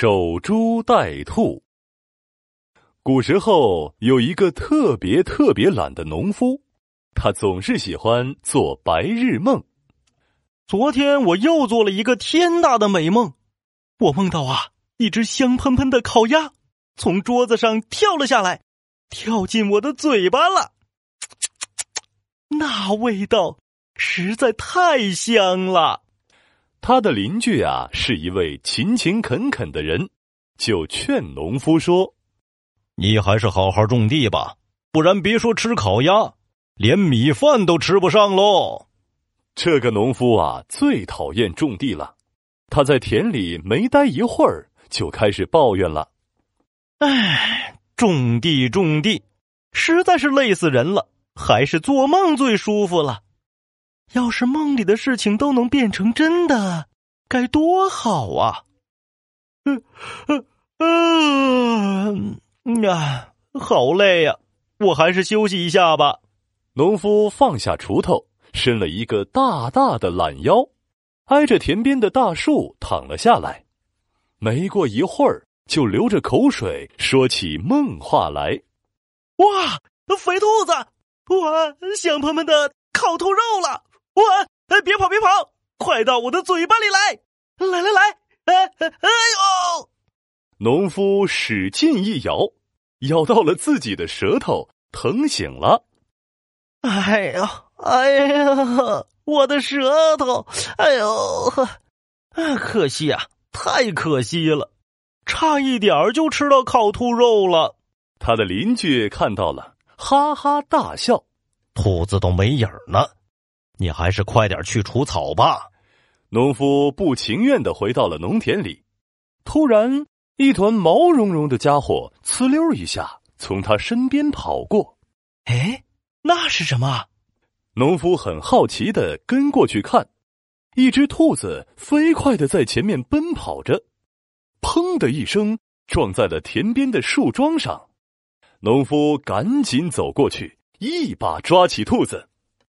守株待兔。古时候有一个特别特别懒的农夫，他总是喜欢做白日梦。昨天我又做了一个天大的美梦，我梦到啊，一只香喷喷的烤鸭从桌子上跳了下来，跳进我的嘴巴了。那味道实在太香了。他的邻居啊是一位勤勤恳恳的人，就劝农夫说：“你还是好好种地吧，不然别说吃烤鸭，连米饭都吃不上喽。”这个农夫啊最讨厌种地了，他在田里没待一会儿，就开始抱怨了：“唉，种地种地，实在是累死人了，还是做梦最舒服了。”要是梦里的事情都能变成真的，该多好啊！嗯嗯嗯啊，好累呀，我还是休息一下吧。农夫放下锄头，伸了一个大大的懒腰，挨着田边的大树躺了下来。没过一会儿，就流着口水说起梦话来：“哇，肥兔子！我想他们的烤兔肉了！”我哎，别跑，别跑，快到我的嘴巴里来！来来来，哎哎呦！农夫使劲一咬，咬到了自己的舌头，疼醒了。哎呀，哎呀，我的舌头！哎呦，可惜啊，太可惜了，差一点就吃到烤兔肉了。他的邻居看到了，哈哈大笑。兔子都没影儿呢。你还是快点去除草吧。农夫不情愿的回到了农田里。突然，一团毛茸茸的家伙呲溜一下从他身边跑过。哎，那是什么？农夫很好奇的跟过去看。一只兔子飞快的在前面奔跑着，砰的一声撞在了田边的树桩上。农夫赶紧走过去，一把抓起兔子。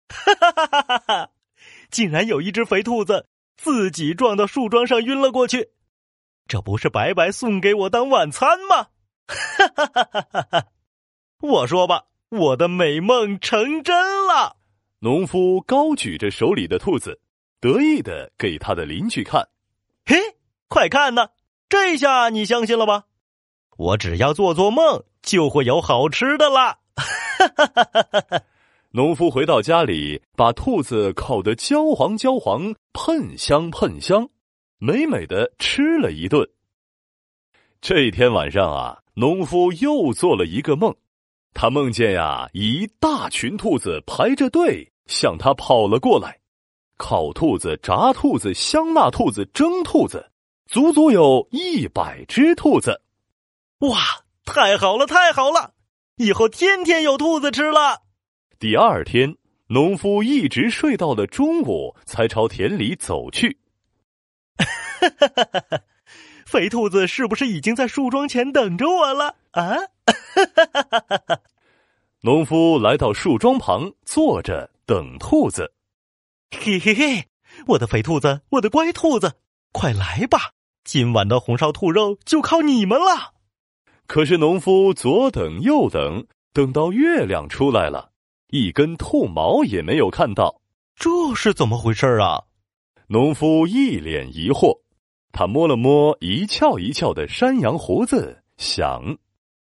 哈哈哈哈哈！竟然有一只肥兔子自己撞到树桩上晕了过去，这不是白白送给我当晚餐吗？哈哈哈哈哈！我说吧，我的美梦成真了。农夫高举着手里的兔子，得意的给他的邻居看。嘿，快看呐，这下你相信了吧？我只要做做梦，就会有好吃的啦！哈哈哈哈哈！农夫回到家里，把兔子烤得焦黄焦黄、喷香喷香，美美的吃了一顿。这天晚上啊，农夫又做了一个梦，他梦见呀，一大群兔子排着队向他跑了过来，烤兔子、炸兔子、香辣兔子、蒸兔子，足足有一百只兔子。哇，太好了，太好了！以后天天有兔子吃了。第二天，农夫一直睡到了中午，才朝田里走去。哈哈哈哈哈肥兔子是不是已经在树桩前等着我了？啊！农夫来到树桩旁坐着等兔子。嘿嘿嘿，我的肥兔子，我的乖兔子，快来吧！今晚的红烧兔肉就靠你们了。可是农夫左等右等，等到月亮出来了。一根兔毛也没有看到，这是怎么回事啊？农夫一脸疑惑，他摸了摸一翘一翘的山羊胡子，想：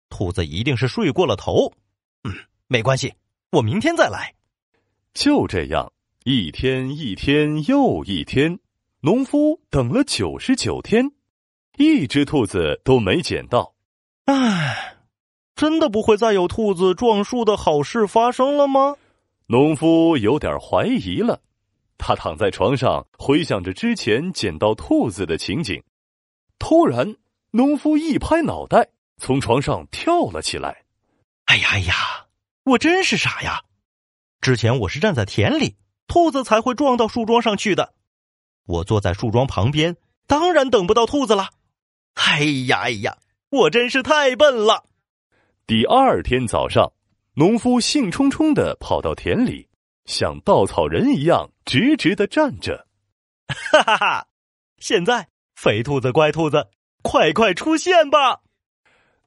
兔子一定是睡过了头。嗯，没关系，我明天再来。就这样，一天一天又一天，农夫等了九十九天，一只兔子都没捡到。唉。真的不会再有兔子撞树的好事发生了吗？农夫有点怀疑了。他躺在床上，回想着之前捡到兔子的情景。突然，农夫一拍脑袋，从床上跳了起来。“哎呀哎呀，我真是傻呀！之前我是站在田里，兔子才会撞到树桩上去的。我坐在树桩旁边，当然等不到兔子了。哎呀哎呀，我真是太笨了。”第二天早上，农夫兴冲冲的跑到田里，像稻草人一样直直的站着。哈哈哈！现在，肥兔子、乖兔子，快快出现吧！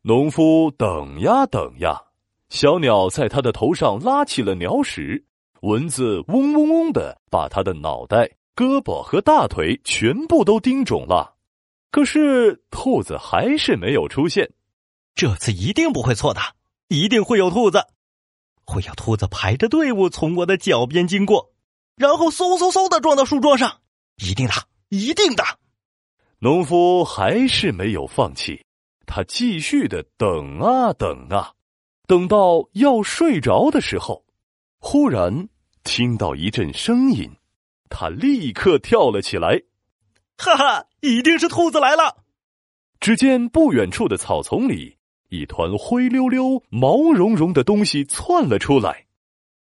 农夫等呀等呀，小鸟在他的头上拉起了鸟屎，蚊子嗡嗡嗡的把他的脑袋、胳膊和大腿全部都叮肿了。可是兔子还是没有出现。这次一定不会错的，一定会有兔子，会有兔子排着队伍从我的脚边经过，然后嗖嗖嗖的撞到树桩上，一定的，一定的。农夫还是没有放弃。他继续的等啊等啊，等到要睡着的时候，忽然听到一阵声音，他立刻跳了起来。哈哈，一定是兔子来了！只见不远处的草丛里，一团灰溜溜、毛茸茸的东西窜了出来。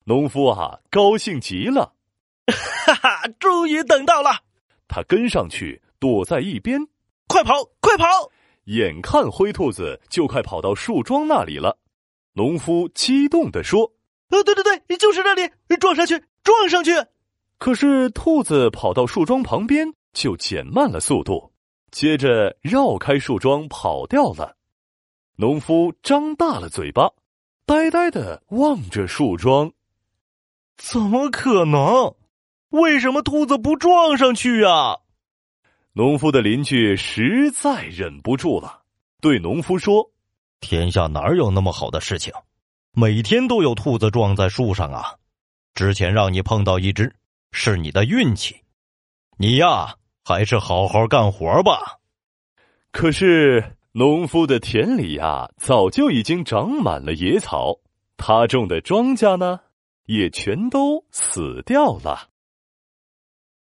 农夫啊，高兴极了，哈哈，终于等到了！他跟上去，躲在一边，快跑，快跑！眼看灰兔子就快跑到树桩那里了，农夫激动地说：“呃，对对对，就是这里，撞上去，撞上去！”可是兔子跑到树桩旁边就减慢了速度，接着绕开树桩跑掉了。农夫张大了嘴巴，呆呆的望着树桩。怎么可能？为什么兔子不撞上去啊？农夫的邻居实在忍不住了，对农夫说：“天下哪有那么好的事情？每天都有兔子撞在树上啊！之前让你碰到一只，是你的运气。你呀，还是好好干活吧。”可是农夫的田里呀，早就已经长满了野草，他种的庄稼呢，也全都死掉了。